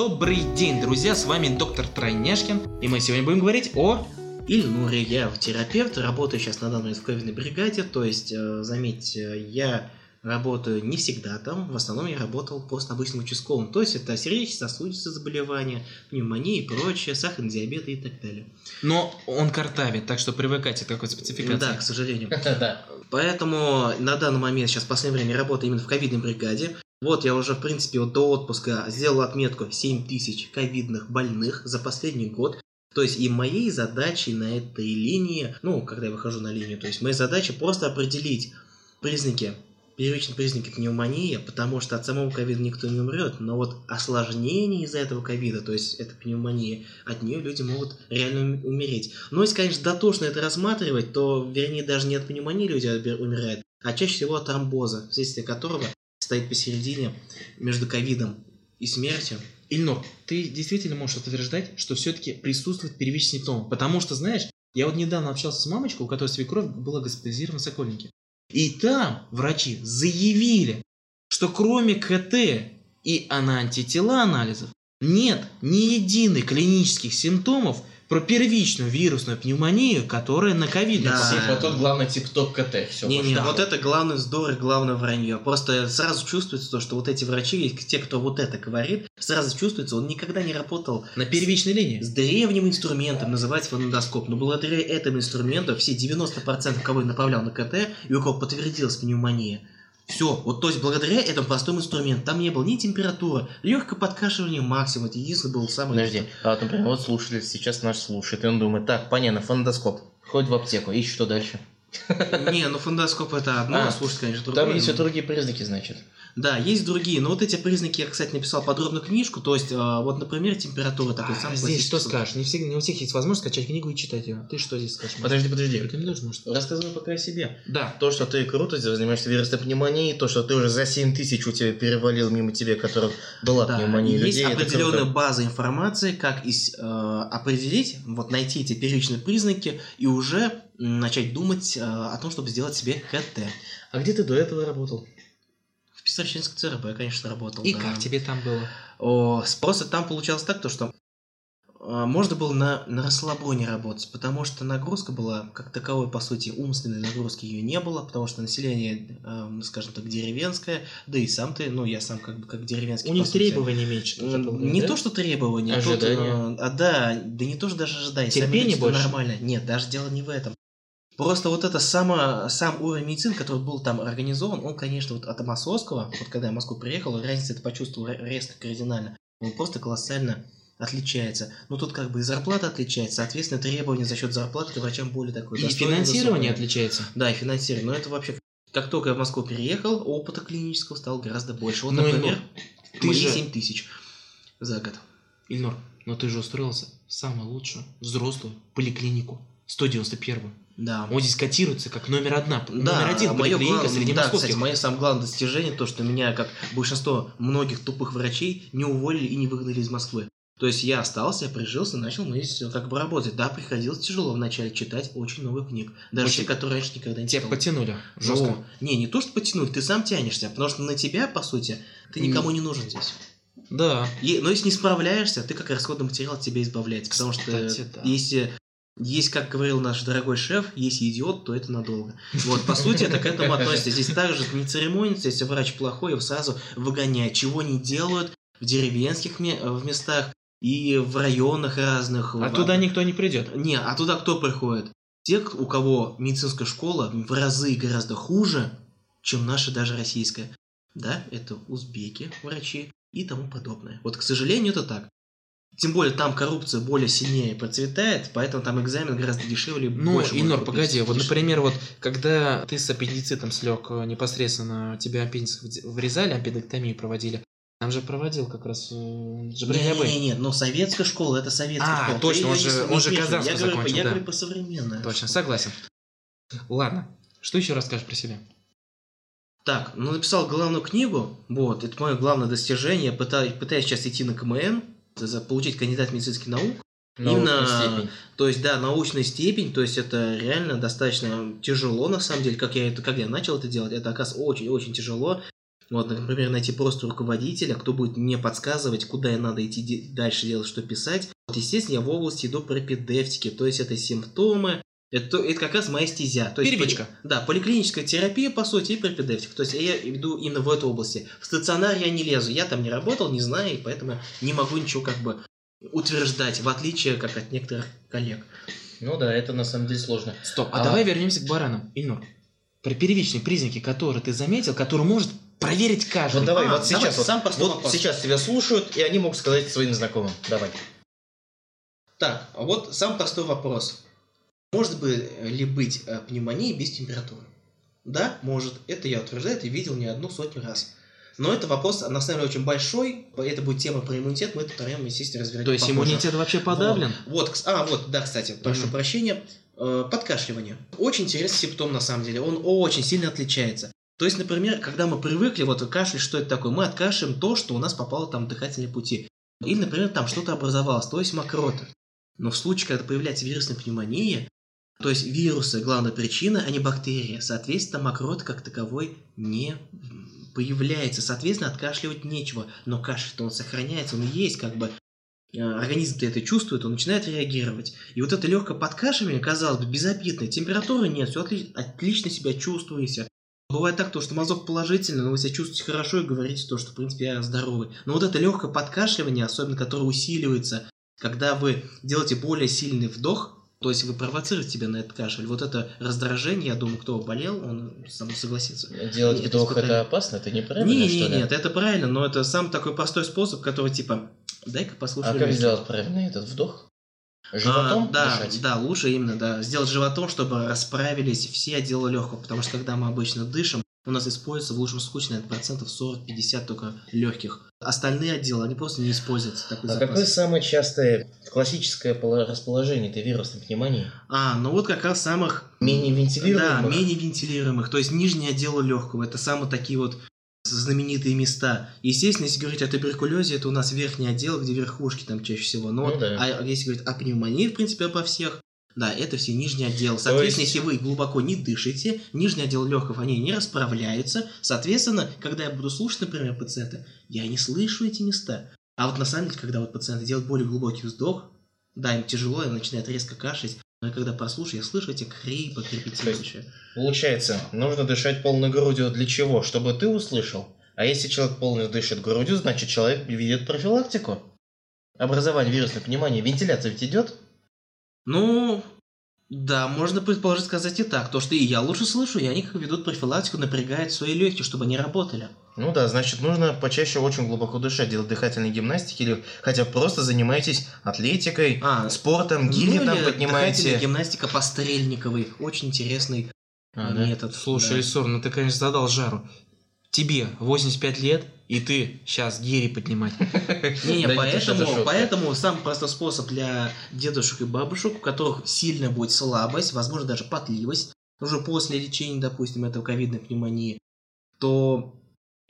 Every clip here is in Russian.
Добрый день, друзья, с вами доктор Тройняшкин, и мы сегодня будем говорить о... Ильнуре, я терапевт, работаю сейчас на данный момент в ковидной бригаде, то есть, э, заметьте, я работаю не всегда там, в основном я работал просто обычным участковым, то есть это сердечно-сосудистые заболевания, пневмония и прочее, сахарный диабет и так далее. Но он картавит, так что привыкайте к такой спецификации. Да, к сожалению. Да. Поэтому на данный момент, сейчас в последнее время работаю именно в ковидной бригаде. Вот я уже, в принципе, вот до отпуска сделал отметку 7 тысяч ковидных больных за последний год. То есть и моей задачей на этой линии, ну, когда я выхожу на линию, то есть моя задача просто определить признаки, первичные признаки пневмонии, потому что от самого ковида никто не умрет, но вот осложнение из-за этого ковида, то есть это пневмония, от нее люди могут реально ум- умереть. Но если, конечно, дотошно это рассматривать, то, вернее, даже не от пневмонии люди умирают, а чаще всего от тромбоза, вследствие которого стоит посередине между ковидом и смертью. Ильнур, ты действительно можешь утверждать, что все-таки присутствует первичный симптом? Потому что, знаешь, я вот недавно общался с мамочкой, у которой свекровь была госпитализирована в Сокольнике. И там врачи заявили, что кроме КТ и антитела анализов нет ни единой клинических симптомов про первичную вирусную пневмонию, которая на ковид Да. Типа тот главный тип-топ КТ. Все, Не-не, да. вот это главный вздор и главное вранье. Просто сразу чувствуется то, что вот эти врачи, те, кто вот это говорит, сразу чувствуется, он никогда не работал На первичной линии. с древним инструментом, называется фонендоскоп. Но благодаря этому инструменту все 90% кого я направлял на КТ, и у кого подтвердилась пневмония, все, вот то есть благодаря этому простому инструменту, там не было ни температуры, легкое подкашивание максимум, это единственное был самый... Подожди, а например, вот слушатель сейчас наш слушает, и он думает, так, понятно, фондоскоп, ходит в аптеку, ищет что дальше. Не, ну фондоскоп это одно, А, слушай, конечно, другое. Там есть все другие признаки, значит. Да, есть другие, но вот эти признаки я, кстати, написал подробную книжку, то есть, а, вот, например, температура такой А самый здесь что скажешь? Не, всег- не у всех есть возможность скачать книгу и читать ее. Ты что здесь скажешь? Подожди, подожди. Рекомендуешь, может? Рассказывай пока о себе. Да. То, что ты круто занимаешься вирусной пневмонией, то, что ты уже за 7 тысяч у тебя перевалил мимо тебе, которых была Да, пневмония есть людей, это определенная круто. база информации, как из, э, определить, вот найти эти первичные признаки и уже начать думать э, о том, чтобы сделать себе КТ. А где ты до этого работал? В Писарчинском ЦРБ я, конечно, работал. И да. как тебе там было? О, просто там получалось так, то, что э, можно было на, на расслабоне работать, потому что нагрузка была, как таковой, по сути, умственной нагрузки ее не было, потому что население, э, скажем так, деревенское, да и сам ты, ну, я сам как бы как деревенский. У них сути. требований меньше. Полагаю, Не да? то, что требования, тут, Ожидания. э, а да, да не то, что даже ожидания. Терпение больше? Нормально. Нет, даже дело не в этом. Просто вот это само, сам уровень медицины, который был там организован, он, конечно, вот от Московского, вот когда я в Москву приехал, разница это почувствовал ре- резко, кардинально. Он просто колоссально отличается. Ну, тут как бы и зарплата отличается, соответственно, требования за счет зарплаты к врачам более такое. И финансирование высокое. отличается. Да, и финансирование. Но это вообще... Как только я в Москву переехал, опыта клинического стало гораздо больше. Вот, Ну, и например, ты мои же- 7 тысяч за год. Ильнур, но ты же устроился в самую лучшую взрослую поликлинику. 191 Да. Он здесь котируется как номер одна. Да, номер один а поликлиника глав- среди да, московских. кстати, мое самое главное достижение, то, что меня, как большинство многих тупых врачей, не уволили и не выгнали из Москвы. То есть я остался, я прижился, начал мы здесь как бы работать. Да, приходилось тяжело вначале читать очень много книг. Даже Очень. те, которые раньше никогда не Тебя читал. потянули Ну, жестко. не, не то, что потянуть, ты сам тянешься, потому что на тебя, по сути, ты никому не нужен здесь. Да. И- но если не справляешься, ты как расходный материал от тебя избавляется. Потому что Кстати, да. если есть, как говорил наш дорогой шеф, если идиот, то это надолго. Вот, по сути, это к этому относится. Здесь также не церемонится, если врач плохой, его сразу выгоняют. Чего не делают в деревенских в местах и в районах разных. А В- туда никто не придет. Не, а туда кто приходит? Те, у кого медицинская школа в разы гораздо хуже, чем наша даже российская. Да, это узбеки, врачи и тому подобное. Вот, к сожалению, это так. Тем более там коррупция более сильнее процветает, поэтому там экзамен гораздо дешевле. Ну, купить. погоди, вот, например, вот когда ты с аппендицитом слег э, непосредственно, тебе аппендикс вырезали, аппендэктомию проводили, там же проводил как раз э, Джабриль Абэй. Не-не-не, но советская школа, это советская А, школа. точно, Ты он же- не- он не же. Казанскую Я говорю, закончил, Я да. говорю по современному. Точно, согласен. Ладно, что еще расскажешь про себя? Так, ну написал главную книгу, вот, это мое главное достижение, пытаюсь, пытаюсь сейчас идти на КМН, получить кандидат медицинских наук, Научная Именно- степень. то есть, да, научная степень, то есть это реально достаточно тяжело, на самом деле, как я, это, как я начал это делать, это, оказывается, очень-очень тяжело, Вот, например, найти просто руководителя, кто будет мне подсказывать, куда я надо идти дальше делать, что писать. Вот, естественно, я в области иду пропедевтики, то есть это симптомы, это, это как раз моя стезя. То есть Первичка. поли- да, поликлиническая терапия, по сути, и пропедевтика. То есть я иду именно в эту области. В стационар я не лезу, я там не работал, не знаю, и поэтому не могу ничего как бы утверждать, в отличие как от некоторых коллег. Ну да, это на самом деле сложно. Стоп, а, А- давай вернемся к баранам. Ильнур, про первичные признаки, которые ты заметил, которые может проверить каждый. Вот давай, А, вот сейчас, давай, вот, сам простой вот вопрос. сейчас тебя слушают, и они могут сказать своим знакомым. Давай. Так, а вот сам простой вопрос. Может бы ли быть э, пневмония без температуры? Да, может. Это я утверждаю, это видел не одну сотню раз. Но это вопрос, на самом деле, очень большой. Это будет тема про иммунитет, мы эту тему, естественно, разберем То есть попозже. иммунитет вообще подавлен? Вот, вот, а, вот, да, кстати, прошу Мгм. прощения. Э, Подкашливание. Очень интересный симптом, на самом деле. Он очень сильно отличается. То есть, например, когда мы привыкли, вот кашель, что это такое? Мы откашляем то, что у нас попало там в дыхательные пути. Или, например, там что-то образовалось, то есть мокрота. Но в случае, когда появляется вирусная пневмония, то есть вирусы – главная причина, а не бактерия. Соответственно, мокрота как таковой не появляется. Соответственно, откашливать нечего. Но кашель-то он сохраняется, он есть как бы э, организм-то это чувствует, он начинает реагировать. И вот это легкое подкашивание, казалось бы, безобидное. Температуры нет, все отлично себя чувствуете. Бывает так, то, что мазок положительный, но вы себя чувствуете хорошо и говорите то, что, в принципе, я здоровый. Но вот это легкое подкашливание, особенно которое усиливается, когда вы делаете более сильный вдох, то есть вы провоцируете себя на этот кашель. Вот это раздражение, я думаю, кто болел, он со мной согласится. Делать Нет, вдох испытание. это опасно, это неправильно, Не, что ли? нет, это правильно, но это самый такой простой способ, который типа, дай-ка А послушай. как легкие». сделать правильно этот вдох? А, Животом да, дышать? да, лучше именно, да. Сделать животом, чтобы расправились все отделы легкого. Потому что когда мы обычно дышим, у нас используется в лучшем случае, наверное, процентов 40-50 только легких. Остальные отделы, они просто не используются. Такой А запас. какое самое частое классическое поло- расположение этой вирусной пневмонии? А, ну вот как раз самых... Менее Да, вентилируемых? менее вентилируемых. То есть нижние отделы легкого. Это самые такие вот знаменитые места. Естественно, если говорить о туберкулезе, это у нас верхний отдел, где верхушки там чаще всего. Но Ну да. а если говорить о пневмонии, в принципе, обо всех, да, это все нижний отдел. Соответственно, есть- если вы глубоко не дышите, нижний отдел легких, они не расправляются. Соответственно, когда я буду слушать, например, пациента, я не слышу эти места. А вот на самом деле, когда вот пациенты делают более глубокий вздох, да, им тяжело, им начинает резко кашлять, но я когда прослушаю, я слышу эти хрипы, крепетирующие. Получается, нужно дышать полной грудью для чего? Чтобы ты услышал. А если человек полностью дышит грудью, значит человек ведет профилактику. Образование вирусной пневмонии. Вентиляция ведь идет? Ну, да, можно предположить сказать и так. То, что и я лучше слышу, и они как ведут профилактику, напрягают свои легкие, чтобы они работали. Ну да, значит, нужно почаще очень глубоко дышать, делать дыхательные гимнастики или хотя просто занимайтесь атлетикой, А, спортом, гири ну, там поднимаете. дыхательная гимнастика пострельниковой. Очень интересный А, да? метод. Слушай, да. Ильсур, ну ты, конечно, задал жару. Тебе 85 лет, и ты сейчас гири поднимать. Не, поэтому, поэтому самый простой способ для дедушек и бабушек, у которых сильно будет слабость, возможно, даже потливость, уже после лечения, допустим, этого ковидной пневмонии, то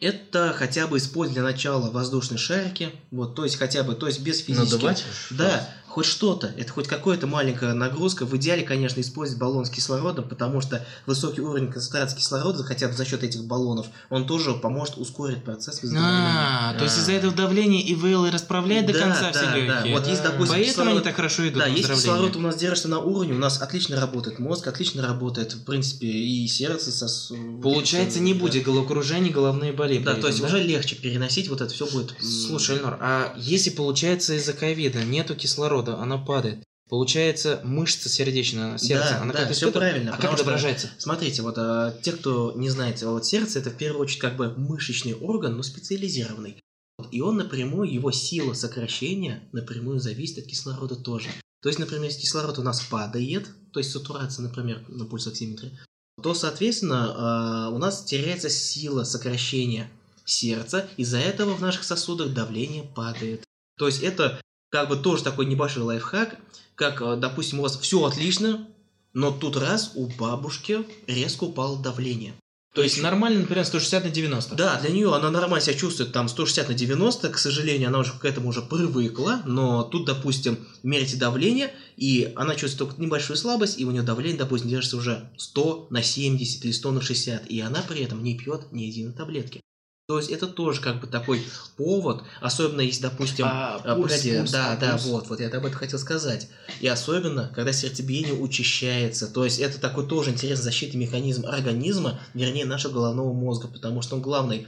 это хотя бы использовать для начала воздушные шарики, вот, то есть хотя бы, то есть без физических... Надувать? Да, хоть что-то, это хоть какая-то маленькая нагрузка. В идеале, конечно, использовать баллон с кислородом, потому что высокий уровень концентрации кислорода, хотя бы за счет этих баллонов, он тоже поможет ускорить процесс выздоровления. А, то есть из-за этого давления ИВЛ и расправляет до конца все легкие. Вот есть, допустим, Поэтому они так хорошо идут Да, если кислород у нас держится на уровне, у нас отлично работает мозг, отлично работает, в принципе, и сердце. Со, с- Получается, не будет головокружения, головные боли. Да, то есть уже легче переносить вот это все будет. Слушай, Эльнор, а если получается из-за ковида нету кислорода, она падает, получается мышца сердечная, сердце, Да, она да, как-то испытывает? правильно, А как это выражается? Смотрите, вот а, те, кто не знает, вот сердце это в первую очередь как бы мышечный орган, но специализированный. Вот, И он напрямую, его сила сокращения напрямую зависит от кислорода тоже. То есть, например, если кислород у нас падает, то есть сатурация, например, на пульсоксиметре, то, соответственно, а, у нас теряется сила сокращения сердца, из-за этого в наших сосудах давление падает. То есть это как бы тоже такой небольшой лайфхак, как, а, допустим, у вас все отлично, но тут раз у бабушки резко упало давление. То есть нормально, например, 160 на 90. Да, для нее она нормально себя чувствует, там 160 на 90, к сожалению, она уже к этому уже привыкла, но тут, допустим, мерите давление, и она чувствует только небольшую слабость, и у нее давление, допустим, держится уже 100 на 70 или 100 на 60, и она при этом не пьет ни единой таблетки. То есть это тоже как бы такой повод, особенно если, допустим, А, а, пульс, погоди, пульс, да, а, да, пульс. вот, вот я об этом хотел сказать. И особенно, когда сердцебиение учащается. То есть это такой тоже интересный защитный механизм организма, вернее, нашего головного мозга, потому что он главный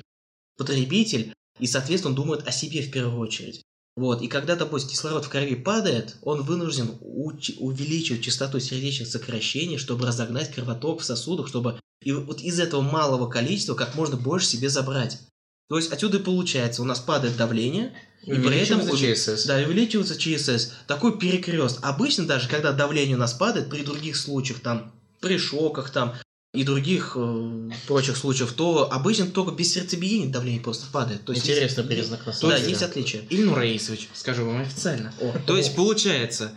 потребитель, и, соответственно, он думает о себе в первую очередь. Вот, и когда, допустим, кислород в крови падает, он вынужден увеличивать частоту сердечных сокращений, чтобы разогнать кровоток в сосудах, чтобы и вот из этого малого количества как можно больше себе забрать. То есть отсюда и получается, у нас падает давление, и при этом ЧСС. да, увеличивается ЧСС. Такой перекрест. Обычно даже, когда давление у нас падает, при других случаях, там, при шоках, там, и других э, прочих случаев, то обычно только без сердцебиения давление просто падает. То есть Интересный есть- признак на Да, самом деле. есть отличие. Ильнур Раисович, скажу вам официально. О, То есть получается,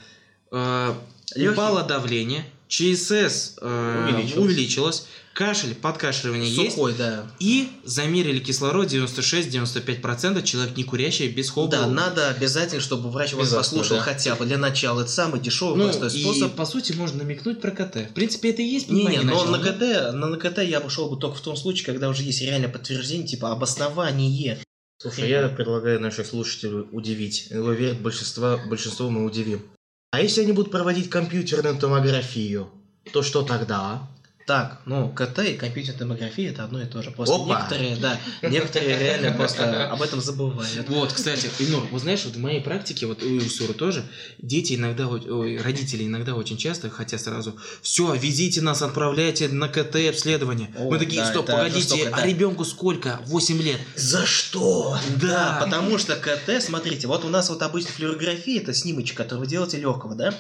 э, Лёгкий. упало давление, ЧСС э, Увеличилось. увеличилось, кашель, подкашливание есть, сухой, да. и замерили кислород 96-95%, человек не курящий, без холода. Да, надо обязательно, чтобы врач вас послушал да. хотя бы для начала. Это самый дешевый Ну, простой и способ. по сути можно намекнуть про КТ. В принципе, это и есть Не, не, но на? КТ, на, на КТ я пошел бы только в том случае, когда уже есть реальное подтверждение, типа обоснование. Слушай, я предлагаю наших слушателей удивить. Я уверен, большинство, большинство мы удивим. А если они будут проводить компьютерную томографию, то что тогда? Так, ну, КТ и компьютерная томография это одно и то же. Просто Опа. некоторые, да, некоторые реально просто об этом забывают. Вот, кстати, Ильнур, вот знаешь, вот в моей практике, вот у Суры тоже, дети иногда, ой, родители иногда очень часто хотят сразу, все, везите нас, отправляйте на КТ обследование. О, Мы такие, да, стоп, погодите, жестоко, а ребенку сколько? 8 лет. За что? Да. Да, потому что КТ, смотрите, вот у нас вот обычно флюорография, это снимочек, который вы делаете легкого, да?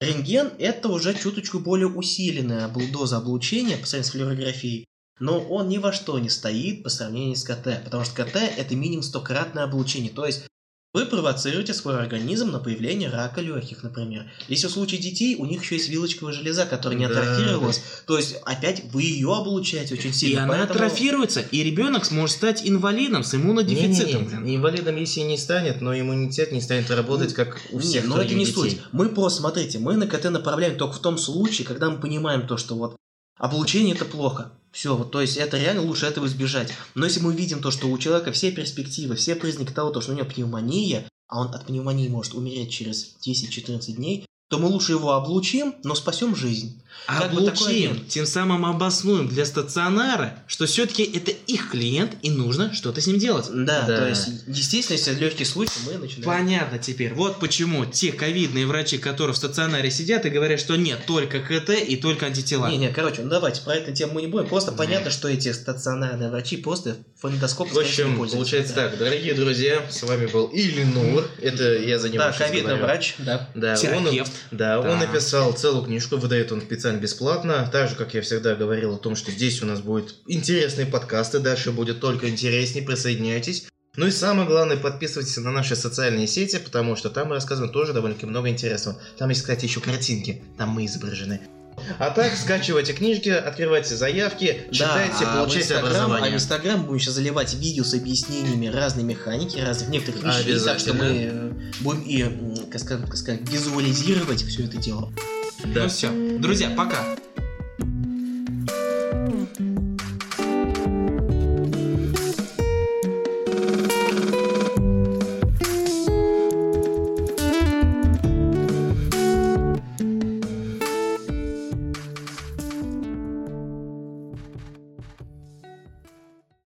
Рентген это уже чуточку более усиленная доза облучения по сравнению с флюорографией. Но он ни во что не стоит по сравнению с КТ, потому что КТ это минимум стократное облучение. То есть вы провоцируете свой организм на появление рака легких, например. Если в случае детей, у них еще есть вилочковая железа, которая не Да. атрофировалась. То есть опять вы ее облучаете очень И сильно. она поэтому- атрофируется, и ребенок сможет стать инвалидом с иммунодефицитом. Не-не-не, блин. Инвалидом если и не станет, но иммунитет не станет работать, как у всех Нет, но это не детей. суть. Мы просто, смотрите, мы на КТ направляем только в том случае, когда мы понимаем то, что вот облучение это плохо. Все, вот, то есть это реально лучше этого избежать. Но если мы видим то, что у человека все перспективы, все признаки того, то, что у него пневмония, а он от пневмонии может умереть через 10-14 дней, то мы лучше его облучим, но спасем жизнь. Как бы такой Облучим, обмен. тем самым обоснуем для стационара, что все-таки это их клиент и нужно что-то с ним делать. Да, Да. то есть, естественно, если легкий случай, мы начинаем. Понятно теперь. Вот почему те ковидные врачи, которые в стационаре сидят и говорят, что нет, только КТ и только антитела. Не, не, короче, ну давайте, про эту тему мы не будем. Просто понятно, что эти стационарные врачи просто фонендоскоп В общем, получается так, дорогие друзья, с вами был Ильнур, это я за него Да, ковидный врач, да. Да, он, да, он Да. написал целую книжку, выдает он специально бесплатно. Так же, как я всегда говорил о том, что здесь у нас будут интересные подкасты, дальше будет только интереснее, присоединяйтесь. Ну и самое главное, подписывайтесь на наши социальные сети, потому что там мы рассказываем тоже довольно-таки много интересного. Там есть, кстати, еще картинки, там мы изображены. А так, скачивайте книжки, открывайте заявки, читайте, да, а получайте Инстаграм- А в образование. Инстаграм будем сейчас заливать видео с объяснениями разной механики, разных некоторых вещей. Так что мы будем и, как сказать, визуализировать все это дело. Да. Ну все. Друзья, пока.